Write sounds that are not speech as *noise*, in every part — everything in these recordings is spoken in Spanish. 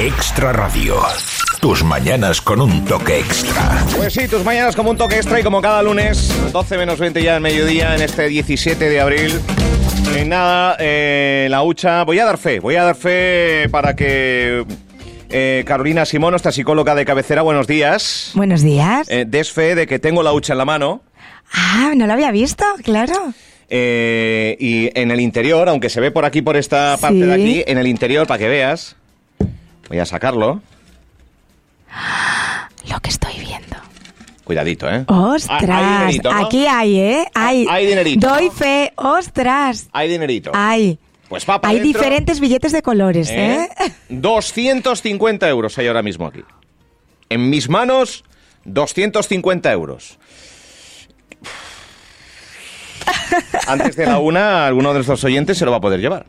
Extra Radio. Tus mañanas con un toque extra. Pues sí, tus mañanas como un toque extra y como cada lunes, 12 menos 20 ya al mediodía en este 17 de abril. Eh, nada, eh, la hucha. Voy a dar fe, voy a dar fe para que eh, Carolina Simón, nuestra psicóloga de cabecera, buenos días. Buenos días. Eh, des fe de que tengo la hucha en la mano. Ah, no lo había visto, claro. eh, y en el interior, aunque se ve por aquí, por esta parte Sí. de aquí, en el interior, para que veas, voy a sacarlo. Lo que estoy viendo. Cuidadito, ¿eh? Ostras, Ah, hay dinerito, ¿no? aquí hay, ¿eh? Hay, Hay dinerito, Doy fe, ostras. Hay dinerito. Hay. Pues va Hay dentro. diferentes billetes de colores, ¿eh? ¿Eh? *laughs* 250 euros hay ahora mismo aquí. En mis manos, 250 euros. *laughs* Antes de la una, alguno de nuestros oyentes se lo va a poder llevar.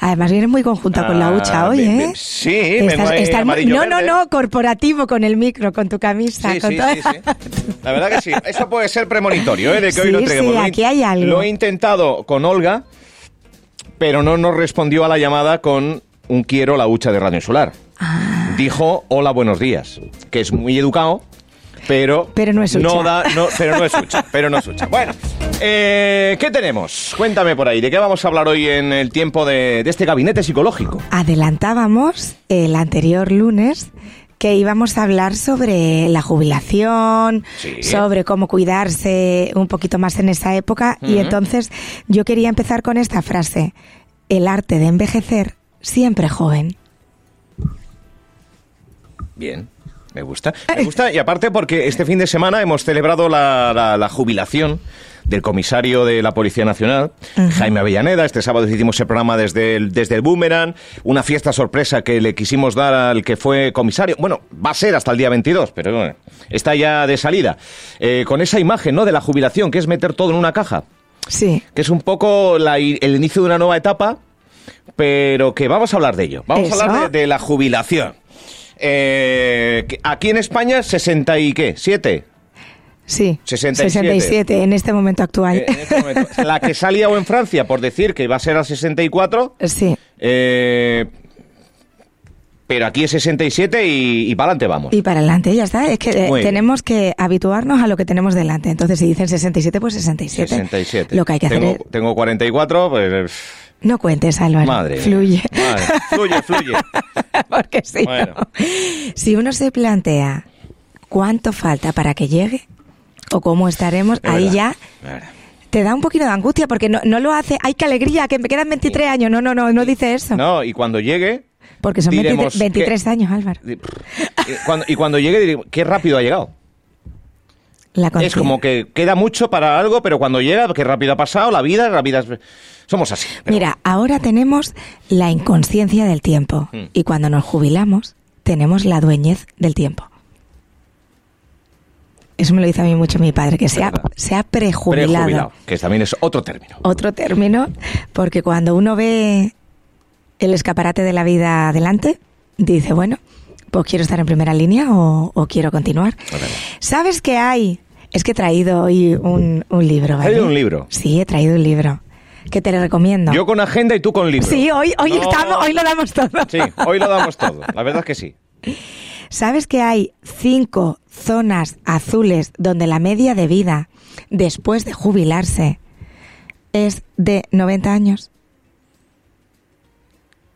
Además viene muy conjunta con la Ah, hucha hoy, ¿eh? Sí, Estás- estás muy- No, no, no, corporativo con el micro, con tu camisa. Sí, con sí, sí, sí. La verdad que sí. Eso puede ser premonitorio, ¿eh? De que hoy lo entreguemos. sí, aquí hay algo. Lo he intentado con Olga, pero no nos respondió a la llamada con un quiero la hucha de Radio Insular. Ah. Dijo hola, buenos días, que es muy educado, pero... Pero no es hucha. No da, no, pero no es hucha, pero no es hucha. Bueno, eh, ¿qué tenemos? Cuéntame por ahí, ¿de qué vamos a hablar hoy en el tiempo de, de este gabinete psicológico? Adelantábamos el anterior lunes que íbamos a hablar sobre la jubilación, Sí. sobre cómo cuidarse un poquito más en esa época y entonces yo quería empezar con esta frase, el arte de envejecer siempre joven. Bien, me gusta. Me gusta y aparte porque este fin de semana hemos celebrado la, la- la jubilación del comisario de la Policía Nacional, Jaime Avellaneda. Este sábado hicimos el programa desde el, desde el Boomerang, una fiesta sorpresa que le quisimos dar al que fue comisario. Bueno, va a ser hasta el día 22, pero bueno, está ya de salida. Eh, con esa imagen, ¿no?, de la jubilación, que es meter todo en una caja. Sí. Que es un poco la el inicio de una nueva etapa, pero que vamos a hablar de ello. Vamos Eso. a hablar de, de la jubilación. Eh, aquí en España, 60 y qué, 7. Sí, 67. 67 en este momento actual. Eh, en este momento. La que salía o en Francia por decir que iba a ser a 64, sí. eh, pero aquí es 67 y, y para adelante vamos. Y para adelante, ya está. Es que eh, tenemos que habituarnos a lo que tenemos delante. Entonces, si dicen 67, pues 67. 67. Lo que hay que tengo, hacer es... Tengo 44, pues... No cuentes, Álvaro. Madre. Fluye. Madre. Fluye, fluye. *laughs* Porque si Bueno. no- Si uno se plantea cuánto falta para que llegue o cómo estaremos, Es ahí verdad, ya es te da un poquito de angustia porque no, no lo hace. ¡Ay, qué alegría! Que me quedan 23 años. No, no, no, no dice eso. No, y cuando llegue... porque son 23 diremos 23 que- años, Álvaro. Y cuando, y cuando llegue, diré, qué rápido ha llegado. La Es como que queda mucho para algo, pero cuando llega, qué rápido ha pasado, la vida, la vida es... Somos así. pero Mira, ahora tenemos la inconsciencia del tiempo Mm. y cuando nos jubilamos tenemos la dueñez del tiempo. Eso me lo dice a mí mucho mi padre, que se ha, se ha prejubilado. prejubilado, que también es otro término. Otro término, porque cuando uno ve el escaparate de la vida adelante, dice, bueno, pues quiero estar en primera línea o, o quiero continuar. ¿Sabes qué hay? Es que he traído hoy un, un libro, ¿vale? traído un libro? Sí, he traído un libro que te lo recomiendo. Yo con agenda y tú con libro. Sí, hoy, hoy No. estamos, hoy lo damos todo. Sí, hoy lo damos *laughs* todo. La verdad es que sí. ¿Sabes que hay cinco zonas azules donde la media de vida después de jubilarse es de 90 años?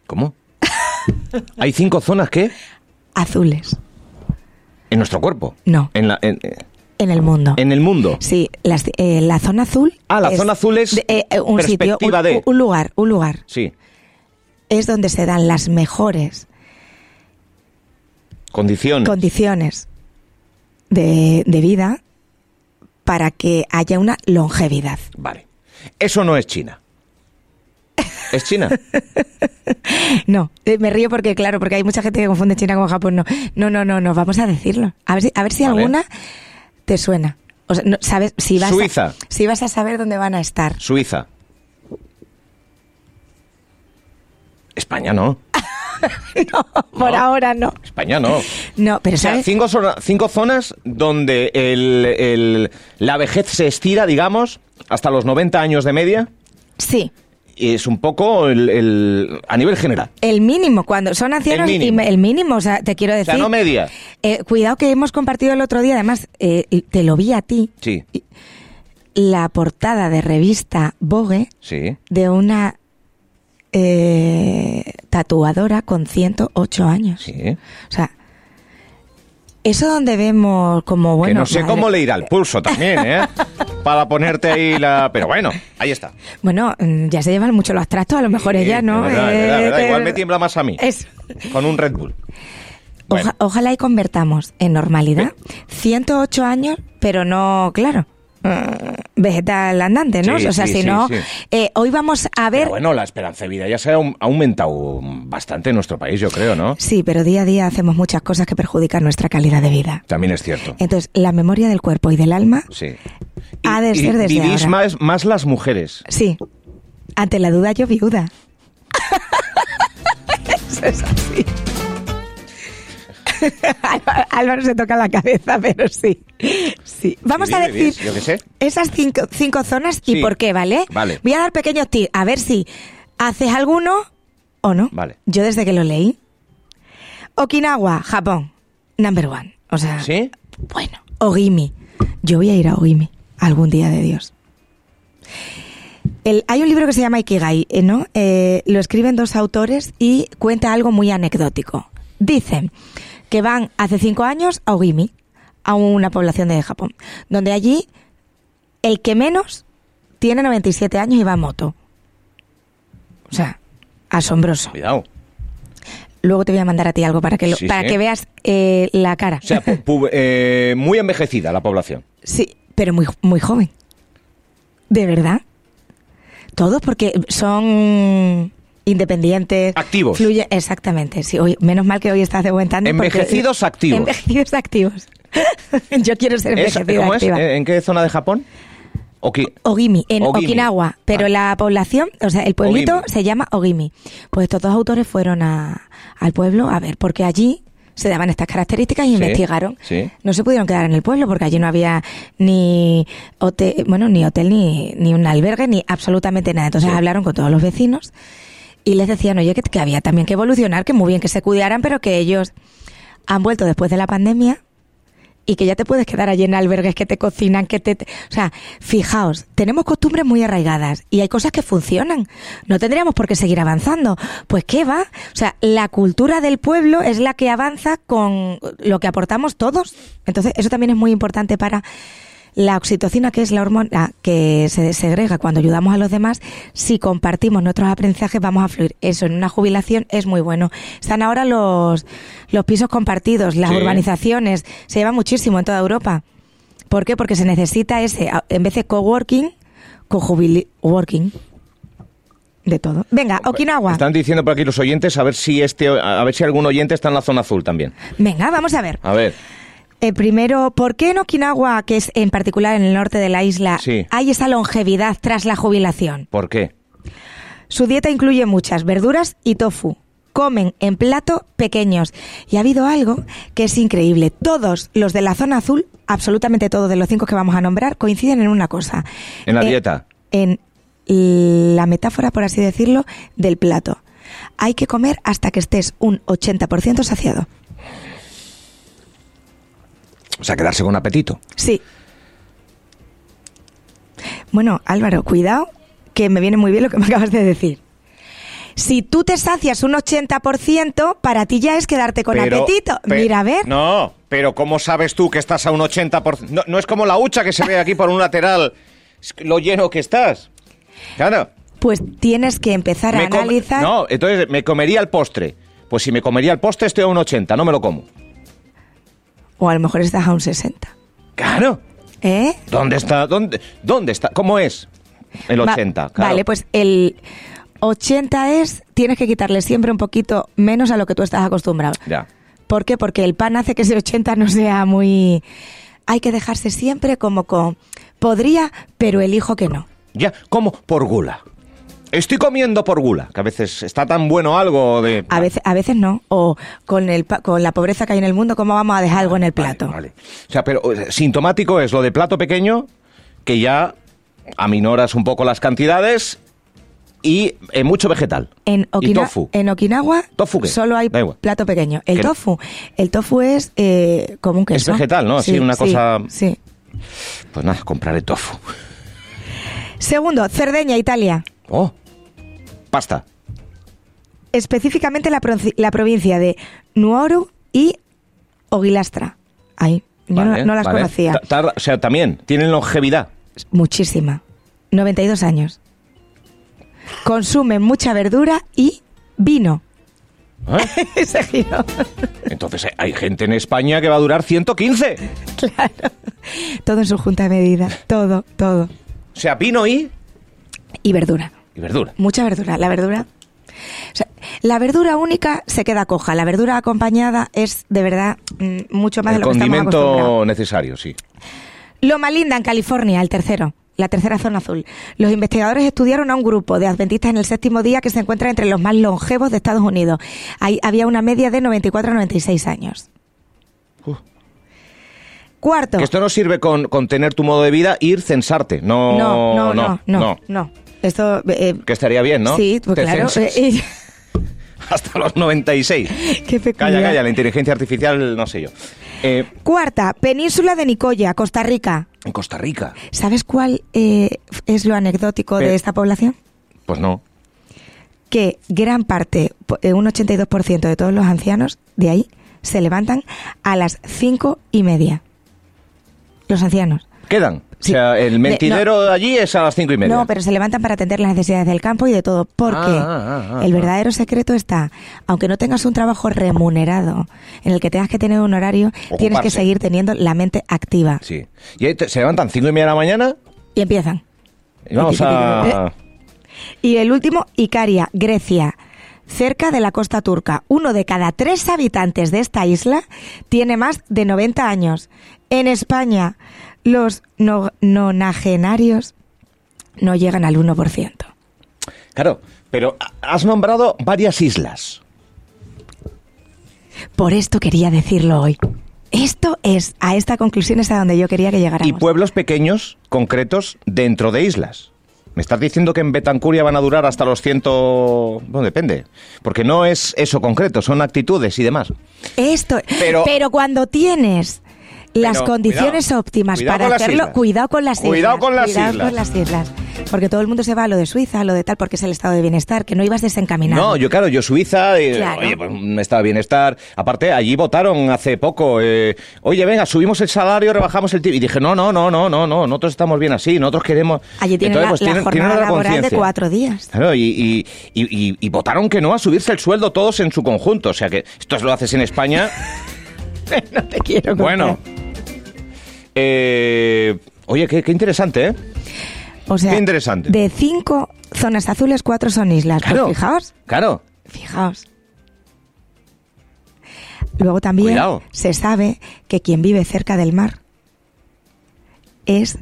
¿Cómo? Hay cinco zonas que Azules. en nuestro cuerpo. No. En, la, en, eh, En el mundo. en el mundo. Sí, las- eh, la zona azul. Ah, la zona azul es de- eh, un sitio, un, perspectiva de- un lugar, un lugar. Sí. Es donde se dan las mejores Condición. condiciones de, de vida para que haya una longevidad. Vale. Eso no es China. ¿Es China? *laughs* No, eh, me río porque, claro, porque hay mucha gente que confunde China con Japón. No, no, no, no, no vamos a decirlo. A ver si, a ver si Vale. alguna te suena. O sea, no, ¿sabes? Si vas Suiza. A, si vas a saber dónde van a estar. Suiza. España no. *laughs* No, por No. ahora no. España no. No, pero O sea, ¿sabes? cinco, zona- cinco zonas donde el- el- la vejez se estira, digamos, hasta los 90 años de media. Sí, es un poco el, el- a nivel general. El mínimo, cuando son ancianos, El y mínimo. me- el mínimo, o sea, te quiero O decir. sea, no media. Eh, cuidado que hemos compartido el otro día, además, eh, te lo vi a ti, Sí, la portada de revista Vogue sí. de una eh, tatuadora con 108 años. Sí. O sea, eso donde vemos como, bueno... que no sé madre- cómo le irá el pulso también, ¿eh? *laughs* Para ponerte ahí la... Pero bueno, ahí está. Bueno, mm, ya se llevan mucho los abstractos, a lo mejor Sí, ella, ¿no? verdad, verdad, Eh, verdad. Igual me tiembla más a mí. Es- Con un Red Bull. Bueno. Oja- ojalá y convertamos en normalidad 108 años, pero no, claro, vegetal andante, ¿no? Sí, o sea, sí, si no, sí. eh, hoy vamos a ver... Pero bueno, la esperanza de vida ya se ha aum- ha aumentado bastante en nuestro país, yo creo, ¿no? Sí, pero día a día hacemos muchas cosas que perjudican nuestra calidad de vida. También es cierto. Entonces, la memoria del cuerpo y del alma, Sí. Ha de ser desde vivís ahora. más, más las mujeres. sí. Ante la duda, yo viuda. Eso *laughs* es así. *laughs* Álvaro- se toca la cabeza, pero sí. Sí. Vamos Sí, a decir yo qué sé. esas cinco, cinco zonas y por qué, ¿vale? Vale. Voy a dar pequeños tips, a ver si haces alguno o no. Vale. Yo desde que lo leí. Okinawa, Japón, number one. O sea, ¿Sí? bueno, Ogimi. Yo voy a ir a Ogimi algún día de Dios. El- hay un libro que se llama Ikigai, eh, ¿no? Eh, lo escriben dos autores y cuenta algo muy anecdótico. Dicen que van hace cinco años a Ogimi, a una población de Japón, donde allí el que menos tiene 97 años y va a moto. O sea, asombroso. Cuidado. Luego te voy a mandar a ti algo para que, lo- Sí, para sí. que veas eh, la cara. O sea, eh, muy envejecida la población. Sí, pero muy, muy joven. ¿De verdad? Todos porque son independientes. Activos. Fluye, exactamente, sí. Hoy, menos mal que hoy estás de buen porque- Envejecidos *laughs* activos. Envejecidos activos. *laughs* Yo quiero ser ¿Es- envejecida ¿Cómo activa. ¿Eh, ¿En qué zona de Japón? Oki- Ogimi, en Ogimi. Okinawa, pero Vale. la población, o sea, el pueblito Ogimi. se llama Ogimi. Pues estos dos autores fueron a, al pueblo a ver, porque allí se daban estas características y Sí, investigaron. sí. No se pudieron quedar en el pueblo porque allí no había ni hotel, bueno, ni hotel, ni, ni un albergue, ni absolutamente nada. Entonces Sí. hablaron con todos los vecinos y les decían, oye, que, que había también que evolucionar, que muy bien que se cuidaran, pero que ellos han vuelto después de la pandemia y que ya te puedes quedar allí en albergues que te cocinan, que te, te- O sea, fijaos, tenemos costumbres muy arraigadas y hay cosas que funcionan. No tendríamos por qué seguir avanzando. Pues qué va. O sea, la cultura del pueblo es la que avanza con lo que aportamos todos. Entonces, eso también es muy importante para la oxitocina, que es la hormona que se segrega cuando ayudamos a los demás, si compartimos nuestros aprendizajes vamos a fluir. Eso en una jubilación es muy bueno. Están ahora los, los pisos compartidos, las Sí. urbanizaciones, se lleva muchísimo en toda Europa. ¿Por qué? Porque se necesita ese, en vez de coworking, co-working. De todo. Venga, Okinawa. Están diciendo por aquí los oyentes a ver si este a ver si algún oyente está en la zona azul también. Venga, vamos a ver. A ver. Eh, primero, ¿por qué en Okinawa, que es en particular en el norte de la isla, Sí. hay esa longevidad tras la jubilación? ¿Por qué? Su dieta incluye muchas verduras y tofu. Comen en plato pequeños. Y ha habido algo que es increíble. Todos los de la zona azul, absolutamente todos de los cinco que vamos a nombrar, coinciden en una cosa. En la Eh, dieta. En la metáfora, por así decirlo, del plato. Hay que comer hasta que estés un 80% saciado. O sea, quedarse con apetito. Sí. Bueno, Álvaro, cuidado, que me viene muy bien lo que me acabas de decir. Si tú te sacias un 80%, para ti ya es quedarte con Pero- apetito. pe- Mira, a ver. No, pero ¿cómo sabes tú que estás a un 80%? No, no es como la hucha que se ve aquí por un lateral, es lo lleno que estás. Claro. Pues tienes que empezar a Me com- analizar. No, entonces me comería el postre. Pues si me comería el postre estoy a un 80, no me lo como. O a lo mejor estás a un 60. Claro. ¿Eh? ¿Dónde está? ¿Dónde, dónde está? ¿Cómo es el Va- 80? Claro. Vale, pues el 80 es, tienes que quitarle siempre un poquito menos a lo que tú estás acostumbrado. Ya. ¿Por qué? Porque el pan hace que ese 80 no sea muy... Hay que dejarse siempre como con... Podría, pero elijo que no. Ya, como por gula. Estoy comiendo por gula, que a veces está tan bueno algo de... A veces, a veces no. O con, el, con la pobreza que hay en el mundo, ¿cómo vamos a dejar algo en el plato? Vale, vale. O sea, pero sintomático es lo de plato pequeño, que ya aminoras un poco las cantidades y eh, mucho vegetal. En, y Okina- tofu. en Okinawa ¿Tofu solo hay plato pequeño. El tofu, el tofu es eh, como un queso. vegetal, ¿no? Así una sí, cosa- Sí. Pues nada, compraré tofu. Segundo, Cerdeña, Italia. Oh, pasta. Específicamente la, la provincia de Nuoro y Ogilastra. Ahí. Yo no- Vale, no, las vale. conocía. Tarda- o sea, también tienen longevidad. Muchísima. 92 años. Consumen mucha verdura y vino. ¿eh? *laughs* Giro. Entonces eh, hay gente en España que va a durar 115. claro. Todo en su junta de medida. Todo, todo. O sea, vino y, Y verdura. Y verdura. Mucha verdura. La verdura. o sea, la verdura única se queda coja. La verdura acompañada es de verdad mm, mucho más El de lo que condimento necesario, sí. Loma Linda, en California, el tercero. La tercera zona azul. Los investigadores estudiaron a un grupo de adventistas en el séptimo día que se encuentra entre los más longevos de Estados Unidos. Ahí había una media de 94 a 96 años. Uf. Cuarto. Que esto no sirve con, con tener tu modo de vida, ir censarte. No, no, no, no, no, no. Esto. eh, Que estaría bien, ¿no? Sí, pues claro. eh, *laughs* Hasta los 96. *laughs* qué peculiar. Calla, calla, la inteligencia artificial, no sé yo. Eh, Cuarta, península de Nicoya, Costa Rica. en Costa Rica. ¿Sabes cuál eh, es lo anecdótico de esta población? Pues no. que gran parte, un 82% de todos los ancianos de ahí, se levantan a las cinco y media. Los ancianos. Quedan. Sí. O sea, el De- mentidero de allí es a las cinco y media. No, pero se levantan para atender las necesidades del campo y de todo. Porque Ah, ah, ah, el verdadero secreto está, aunque no tengas un trabajo remunerado en el que tengas que tener un horario, tienes que seguir teniendo la mente activa. Sí. Y ahí te- se levantan cinco y media de la mañana Y empiezan. y vamos a... Y el último, Icaria, Grecia, cerca de la costa turca. Uno de cada tres habitantes de esta isla tiene más de 90 años. En España, los no- nonagenarios no llegan al 1%. Claro, pero has nombrado varias islas. Por esto quería decirlo hoy. Esto es, a esta conclusión es a donde yo quería que llegáramos. Y pueblos pequeños, concretos, dentro de islas. ¿Me estás diciendo que en Betancuria van a durar hasta los ciento...? Bueno, depende. Porque no es eso concreto, son actitudes y demás. Esto, Pero- pero, cuando tienes las Pero, condiciones cuidado, óptimas cuidado para hacerlo, islas. cuidado con las islas. Cuidado con las cuidado islas. con las islas. Porque todo el mundo se va a lo de Suiza, a lo de tal, porque es el estado de bienestar, que no ibas desencaminado. No, yo claro, yo Suiza, eh, Claro. oye, pues un estado de bienestar. Aparte, allí votaron hace poco, eh, oye, venga, subimos el salario, rebajamos el tipo. Y dije, no, no, no, no, no, no, nosotros estamos bien así, nosotros queremos... Allí tienen Entonces, la, pues, la tienen- jornada laboral de cuatro días. Claro, y, y- y- y- y votaron que no a subirse el sueldo todos en su conjunto. O sea que esto lo haces en España. *laughs* no te quiero contar. bueno. Eh, oye, qué, qué interesante, ¿eh? o sea, qué interesante. De cinco zonas azules, cuatro son islas. Pues Claro. fijaos, Claro. fijaos. Luego también Cuidado. se sabe que quien vive cerca del mar es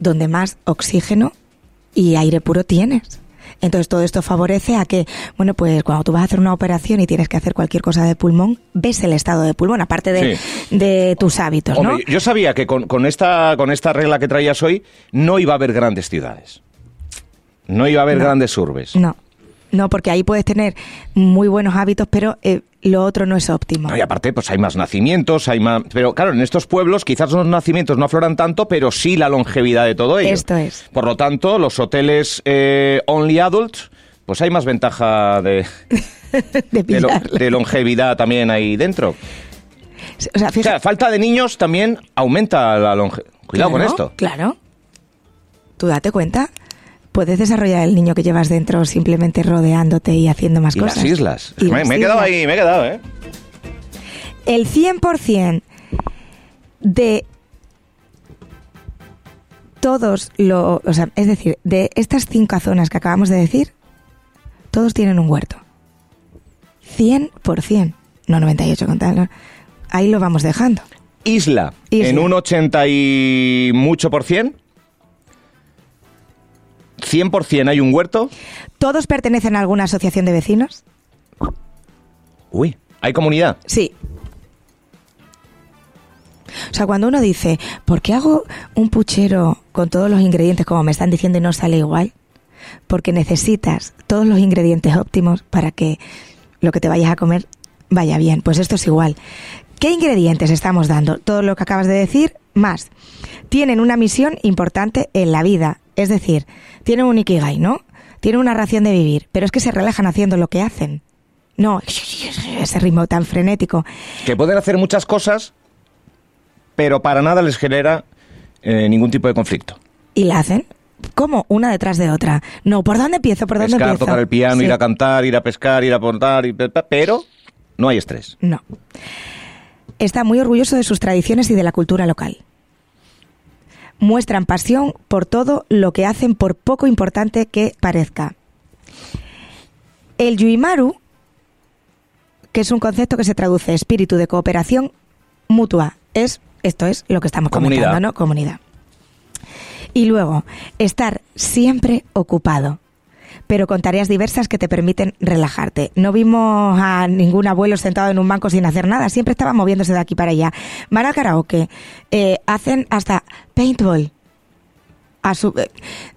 donde más oxígeno y aire puro tienes. Entonces todo esto favorece a que, bueno, pues cuando tú vas a hacer una operación y tienes que hacer cualquier cosa de pulmón, ves el estado de pulmón, aparte de, de tus hábitos, ¿no? Hombre, yo sabía que con, con esta, con esta regla que traías hoy no iba a haber grandes ciudades. No iba a haber No. grandes urbes. No, no, porque ahí puedes tener muy buenos hábitos, pero eh, lo otro no es óptimo. No, y aparte, pues hay más nacimientos, hay más... Pero claro, en estos pueblos quizás los nacimientos no afloran tanto, pero sí la longevidad de todo ello. Esto es. Por lo tanto, los hoteles eh, only adults, pues hay más ventaja de, *laughs* de de, lo- pillarle. de longevidad también ahí dentro. O sea, O fíjate, sea, falta de niños también aumenta la longevidad. Cuidado con Claro, esto. Claro. Tú date cuenta. Puedes desarrollar el niño que llevas dentro simplemente rodeándote y haciendo más Y cosas. las islas. Y me, las me he quedado ahí, me he quedado, ¿eh? El 100% de todos los... O sea, es decir, de estas cinco zonas que acabamos de decir, todos tienen un huerto. 100%. No 98 con tal. Ahí lo vamos dejando. Isla, Isla. en un 80 y mucho por cien. 100% hay un huerto. ¿Todos pertenecen a alguna asociación de vecinos? Uy, hay comunidad. Sí. O sea, cuando uno dice, ¿por qué hago un puchero con todos los ingredientes como me están diciendo y no sale igual? porque necesitas todos los ingredientes óptimos para que lo que te vayas a comer vaya bien. Pues esto es igual. ¿Qué ingredientes estamos dando? Todo lo que acabas de decir, más. Tienen una misión importante en la vida, es decir, tienen un ikigai, ¿no? Tienen una ración de vivir, pero es que se relajan haciendo lo que hacen. No, *laughs* ese ritmo tan frenético. Que pueden hacer muchas cosas, pero para nada les genera eh, ningún tipo de conflicto. Y la hacen ¿Cómo? Una detrás de otra. No, ¿por dónde empiezo? ¿Por dónde Pescar, empiezo? tocar el piano, Sí. ir a cantar, ir a pescar, ir a aportar, pero no hay estrés. No. Está muy orgulloso de sus tradiciones y de la cultura local. Muestran pasión por todo lo que hacen, por poco importante que parezca. El Yuimaru, que es un concepto que se traduce espíritu de cooperación mutua, es esto es lo que estamos Comunidad. comentando, ¿no? Comunidad. Y luego, estar siempre ocupado, pero con tareas diversas que te permiten relajarte. No vimos a ningún abuelo sentado en un banco sin hacer nada, siempre estaba moviéndose de aquí para allá. Van al karaoke, eh, hacen hasta paintball. A su- eh,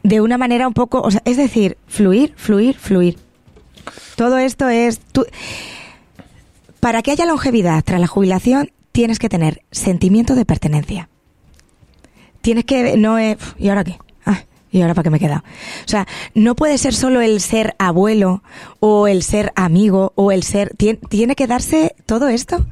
de una manera un poco, o sea, es decir, fluir, fluir, fluir. Todo esto es... para que haya longevidad tras la jubilación, tienes que tener sentimiento de pertenencia. Tienes que... No es... ¿Y ahora qué? ¿Y ahora para qué me he quedado? O sea, no puede ser solo el ser abuelo o el ser amigo o el ser... tien- tiene que darse todo esto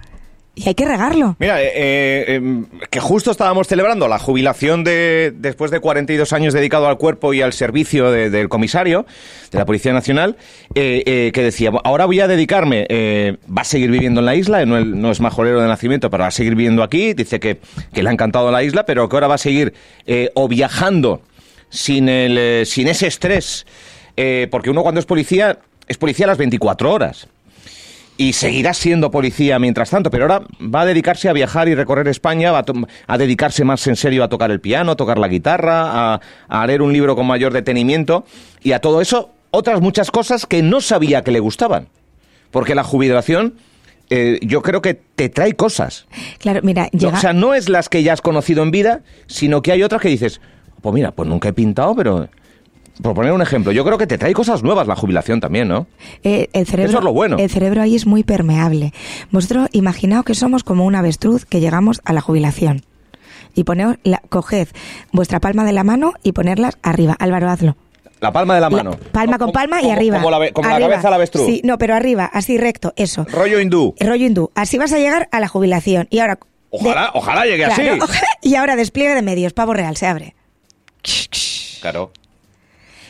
y hay que regarlo. Mira, eh, eh, eh, que justo estábamos celebrando la jubilación de después de 42 años dedicado al cuerpo y al servicio de- del comisario de la Policía Nacional, eh, eh, que decía, ahora voy a dedicarme, va a seguir viviendo en la isla, no, no es majorero de nacimiento, pero va a seguir viviendo aquí, dice que, que le ha encantado la isla, pero que ahora va a seguir o viajando sin, el, eh, sin ese estrés, eh, porque uno cuando es policía, es policía las 24 horas y seguirá siendo policía mientras tanto, pero ahora va a dedicarse a viajar y recorrer España, va a, a dedicarse más en serio a tocar el piano, a tocar la guitarra, a, a leer un libro con mayor detenimiento y a todo eso otras muchas cosas que no sabía que le gustaban. Porque la jubilación eh, yo creo que te trae cosas. Claro, mira, llega... o sea, no es las que ya has conocido en vida, sino que hay otras que dices, pues mira, pues nunca he pintado, pero... Por poner un ejemplo, yo creo que te trae cosas nuevas la jubilación también, ¿no? Eh, el cerebro, Eso es lo bueno. El cerebro ahí es muy permeable. Vosotros imaginaos que somos como un avestruz que llegamos a la jubilación. Y poneos, la, coged vuestra palma de la mano y ponerlas arriba. Álvaro, hazlo. La palma de la La- mano. palma con Como- palma y como- arriba. Como la, como la Arriba. cabeza del avestruz. Sí, no, pero arriba, así recto, eso. Rollo hindú. Rollo hindú. Así vas a llegar a la jubilación. Y ahora... Ojalá, de- ojalá llegue Claro, así. ojalá. Y ahora despliegue de medios, pavo real, se abre. Claro.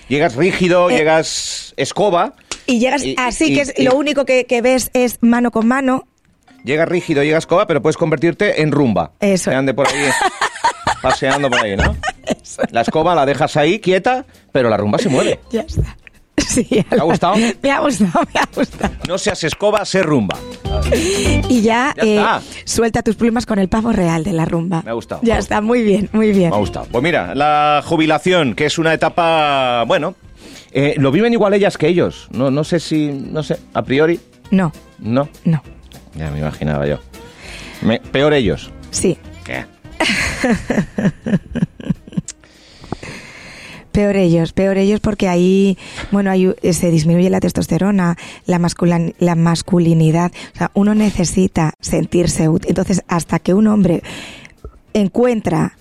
Llegas rígido, Eh, llegas escoba. Y llegas Y- así, y- que es, y- lo único que, que ves es mano con mano. Llegas rígido, llegas escoba, pero puedes convertirte en rumba. Eso. Que ande por ahí, *laughs* paseando por ahí, ¿no? La escoba la dejas ahí quieta, pero la rumba se mueve. *laughs* Ya está. Sí, ha gustado? *laughs* Me ha gustado, me ha gustado. No seas escoba, sé rumba. Y ya, Ya eh, suelta tus plumas con el pavo real de la rumba. Me ha gustado. Ya está, muy bien, muy bien. Me ha gustado. Pues mira, la jubilación, que es una etapa, bueno, eh, lo viven igual ellas que ellos. No, no sé si, no sé, a priori, No, no. no. Ya me imaginaba yo. Me- peor ellos. Sí, ¿Qué? *laughs* peor ellos, peor ellos porque ahí, bueno, eh, se disminuye la testosterona, la, la masculinidad. O sea, uno necesita sentirse útil. Entonces, hasta que un hombre encuentra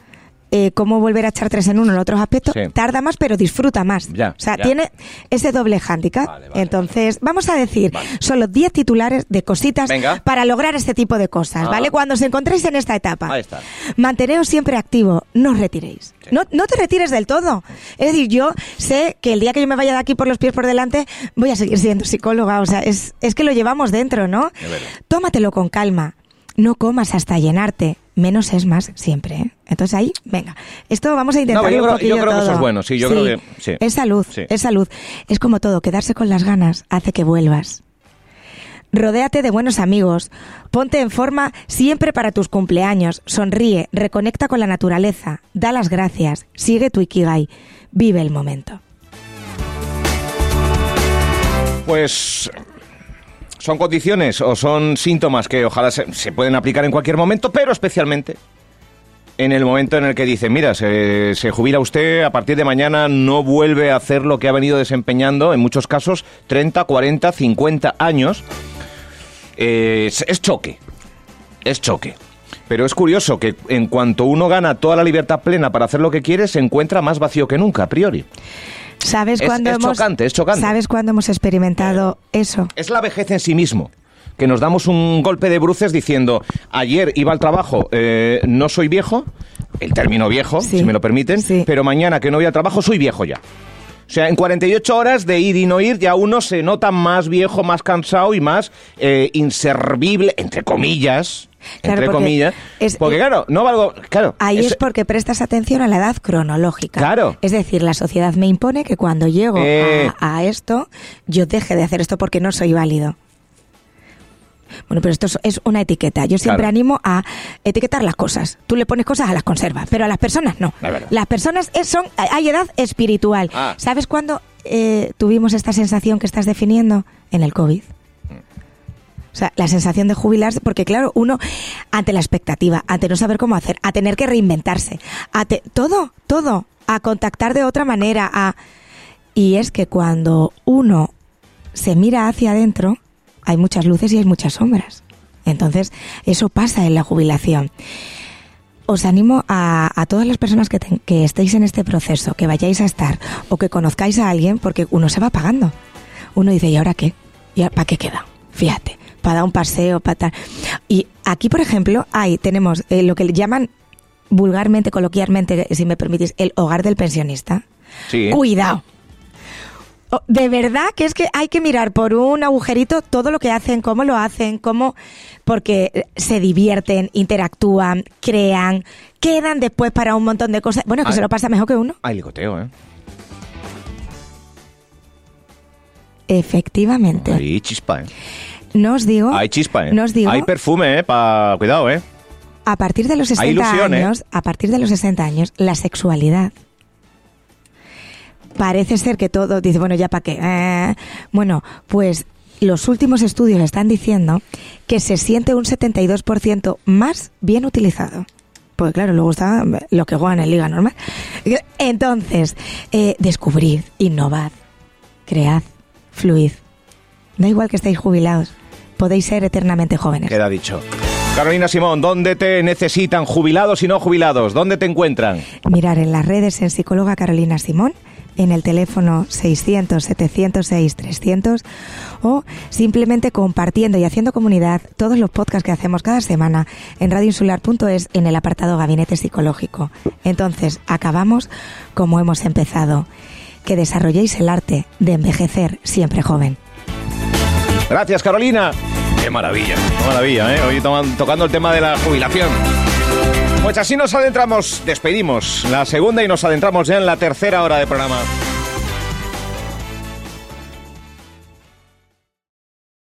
eh, cómo volver a echar tres en uno en otros aspectos, Sí. tarda más, pero disfruta más. Ya, o sea, ya. tiene ese doble hándicap. Vale, vale, Entonces, vamos a decir Vale. solo 10 titulares de cositas Venga. para lograr este tipo de cosas, Ah. ¿vale? Cuando os encontréis en esta etapa. Ahí está. Manteneos siempre activo, no os retiréis. Sí. No, no te retires del todo. Es decir, yo sé que el día que yo me vaya de aquí por los pies por delante, voy a seguir siendo psicóloga. O sea, es, es que lo llevamos dentro, ¿no? Tómatelo con calma. No comas hasta llenarte. Menos es más siempre. ¿eh? Entonces ahí, venga. Esto vamos a intentar No, yo un creo- yo creo que eso es bueno, sí, yo creo que- sí. Es salud, Sí. es salud. Es como todo, quedarse con las ganas hace que vuelvas. Rodéate de buenos amigos. Ponte en forma siempre para tus cumpleaños. Sonríe, reconecta con la naturaleza. Da las gracias. Sigue tu ikigai. Vive el momento. Pues son condiciones o son síntomas que ojalá se, se pueden aplicar en cualquier momento, pero especialmente en el momento en el que dice, mira, se, se, jubila usted, a partir de mañana no vuelve a hacer lo que ha venido desempeñando, en muchos casos, 30, 40, 50 años. Eh, es, es choque, es choque. Pero es curioso que en cuanto uno gana toda la libertad plena para hacer lo que quiere, se encuentra más vacío que nunca, a priori. ¿Sabes Es- hemos chocante, es chocante. ¿Sabes cuándo hemos experimentado eso? Es la vejez en sí mismo. Que nos damos un golpe de bruces diciendo, ayer iba al trabajo, eh, no soy viejo, el término viejo, Sí, si me lo permiten, sí. pero mañana que no voy al trabajo soy viejo ya. O sea, en 48 horas de ir y no ir, ya uno se nota más viejo, más cansado y más eh, inservible, entre comillas. Claro, entre porque comillas. es- porque claro, no valgo. Claro. Ahí es- es porque prestas atención a la edad cronológica. Claro. Es decir, la sociedad me impone que cuando llego Eh. a, a esto, yo deje de hacer esto porque no soy válido. Bueno, pero esto es- una etiqueta. Yo siempre Claro. animo a etiquetar las cosas. Tú le pones cosas a las conservas, pero a las personas no. Las personas es- son, hay edad espiritual. Ah. ¿Sabes cuándo eh, tuvimos esta sensación que estás definiendo? En el COVID. O sea, la sensación de jubilarse, porque claro, uno ante la expectativa, ante no saber cómo hacer, a tener que reinventarse, a te- todo, todo, a contactar de otra manera, a y es que cuando uno se mira hacia adentro, hay muchas luces y hay muchas sombras. Entonces, eso pasa en la jubilación. Os animo a, a todas las personas que, estéis en este proceso, que vayáis a estar o que conozcáis a alguien, porque uno se va pagando. Uno dice, ¿y ahora qué? ¿Y para qué queda? Fíjate, para dar un paseo, para tal. Y aquí, por ejemplo, hay, tenemos eh, lo que le llaman vulgarmente, coloquialmente, si me permitís, el hogar del pensionista. Sí. Cuidado. Oh, De verdad que es que hay que mirar por un agujerito todo lo que hacen, cómo lo hacen, cómo porque eh, se divierten, interactúan, crean, quedan después para un montón de cosas. Bueno, que Ay. se lo pasa mejor que uno. Hay licoteo, ¿eh? Efectivamente. Hay chispa, ¿eh? No os digo, Hay chispa, ¿eh? no os digo, Hay perfume, ¿eh? Pa... Cuidado, ¿eh? a partir de los 60 ilusión, ¿eh? años, a partir de los 60 años, la sexualidad parece ser que todo dice, bueno, ya para qué. Eh, bueno, pues los últimos estudios están diciendo que se siente un 72% más bien utilizado. Pues claro, luego está lo que juegan en liga normal. Entonces, eh, descubrid, innovad, cread, fluid. Da igual que estéis jubilados, podéis ser eternamente jóvenes. Queda dicho. Carolina Simón, ¿dónde te necesitan jubilados y no jubilados? ¿Dónde te encuentran? mirar en las redes en psicóloga Carolina Simón, en el teléfono 600-706-300 o simplemente compartiendo y haciendo comunidad todos los podcasts que hacemos cada semana en radioinsular.es en el apartado Gabinete Psicológico. Entonces, acabamos como hemos empezado. Que desarrolléis el arte de envejecer siempre joven. Gracias, Carolina. Qué maravilla, qué maravilla, ¿eh? Hoy tocando el tema de la jubilación. Pues así nos adentramos, despedimos la segunda y nos adentramos ya en la tercera hora de programa.